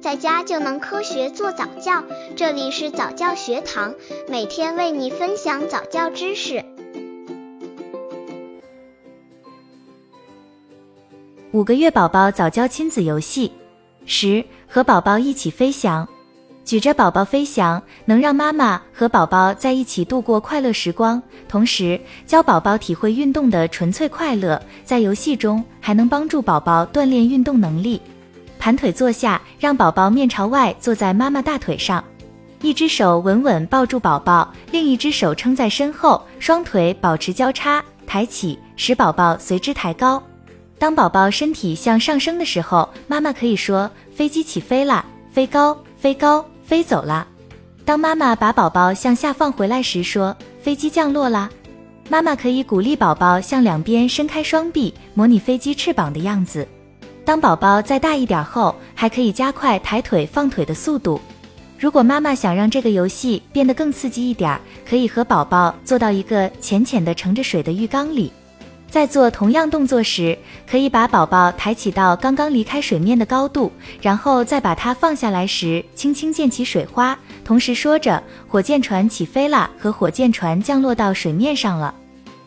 在家就能科学做早教。这里是早教学堂，每天为你分享早教知识。五个月宝宝早教亲子游戏：十、和宝宝一起飞翔。举着宝宝飞翔，能让妈妈和宝宝在一起度过快乐时光，同时教宝宝体会运动的纯粹快乐。在游戏中，还能帮助宝宝锻炼运动能力。盘腿坐下，让宝宝面朝外坐在妈妈大腿上，一只手稳稳抱住宝宝，另一只手撑在身后，双腿保持交叉，抬起，使宝宝随之抬高。当宝宝身体向上升的时候，妈妈可以说：“飞机起飞了，飞高，飞高。”飞走了。当妈妈把宝宝向下放回来时，说：“飞机降落啦。”妈妈可以鼓励宝宝向两边伸开双臂，模拟飞机翅膀的样子。当宝宝再大一点后，还可以加快抬腿放腿的速度。如果妈妈想让这个游戏变得更刺激一点，可以和宝宝坐到一个浅浅的盛着水的浴缸里。在做同样动作时，可以把宝宝抬起到刚刚离开水面的高度，然后再把它放下来时，轻轻溅起水花，同时说着“火箭船起飞了”和“火箭船降落到水面上了”。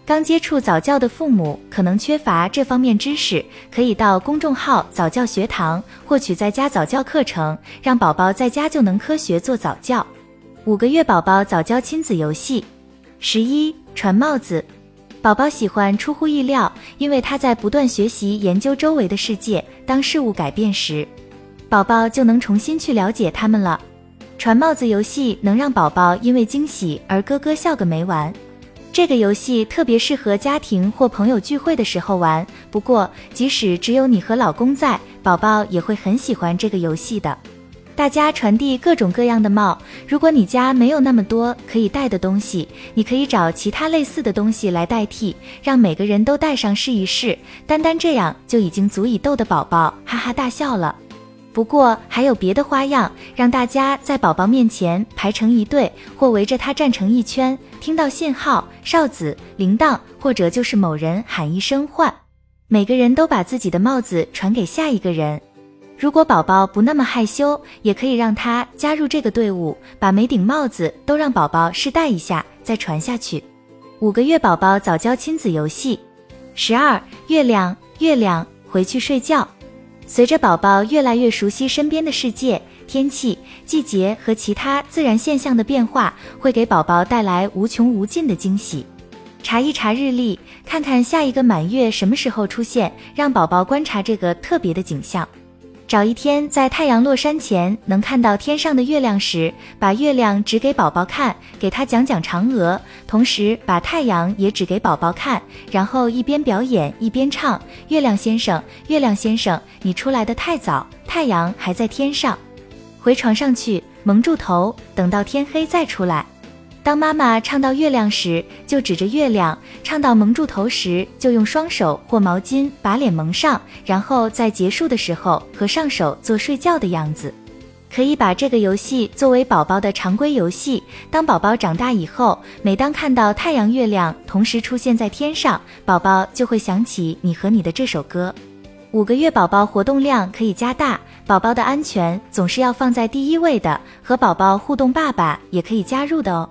刚接触早教的父母可能缺乏这方面知识，可以到公众号早教学堂获取在家早教课程，让宝宝在家就能科学做早教。五个月宝宝早教亲子游戏，十一传帽子。宝宝喜欢出乎意料，因为他在不断学习研究周围的世界。当事物改变时，宝宝就能重新去了解他们了。传帽子游戏能让宝宝因为惊喜而咯咯笑个没完。这个游戏特别适合家庭或朋友聚会的时候玩。不过，即使只有你和老公在，宝宝也会很喜欢这个游戏的。大家传递各种各样的帽。如果你家没有那么多可以戴的东西，你可以找其他类似的东西来代替，让每个人都戴上试一试。单单这样就已经足以逗得宝宝哈哈大笑了。不过还有别的花样，让大家在宝宝面前排成一队，或围着他站成一圈，听到信号、哨子、铃铛，或者就是某人喊一声换，每个人都把自己的帽子传给下一个人。如果宝宝不那么害羞，也可以让他加入这个队伍，把每顶帽子都让宝宝试戴一下，再传下去。五个月宝宝早教亲子游戏，十二月亮月亮回去睡觉。随着宝宝越来越熟悉身边的世界，天气、季节和其他自然现象的变化，会给宝宝带来无穷无尽的惊喜。查一查日历，看看下一个满月什么时候出现，让宝宝观察这个特别的景象。找一天在太阳落山前能看到天上的月亮时，把月亮指给宝宝看，给他讲讲嫦娥，同时把太阳也指给宝宝看，然后一边表演一边唱：月亮先生，月亮先生，你出来的太早，太阳还在天上。回床上去，蒙住头，等到天黑再出来。当妈妈唱到月亮时，就指着月亮；唱到蒙住头时，就用双手或毛巾把脸蒙上，然后在结束的时候合上手做睡觉的样子。可以把这个游戏作为宝宝的常规游戏。当宝宝长大以后，每当看到太阳、月亮同时出现在天上，宝宝就会想起你和你的这首歌。五个月宝宝活动量可以加大。宝宝的安全总是要放在第一位的，和宝宝互动，爸爸也可以加入的哦。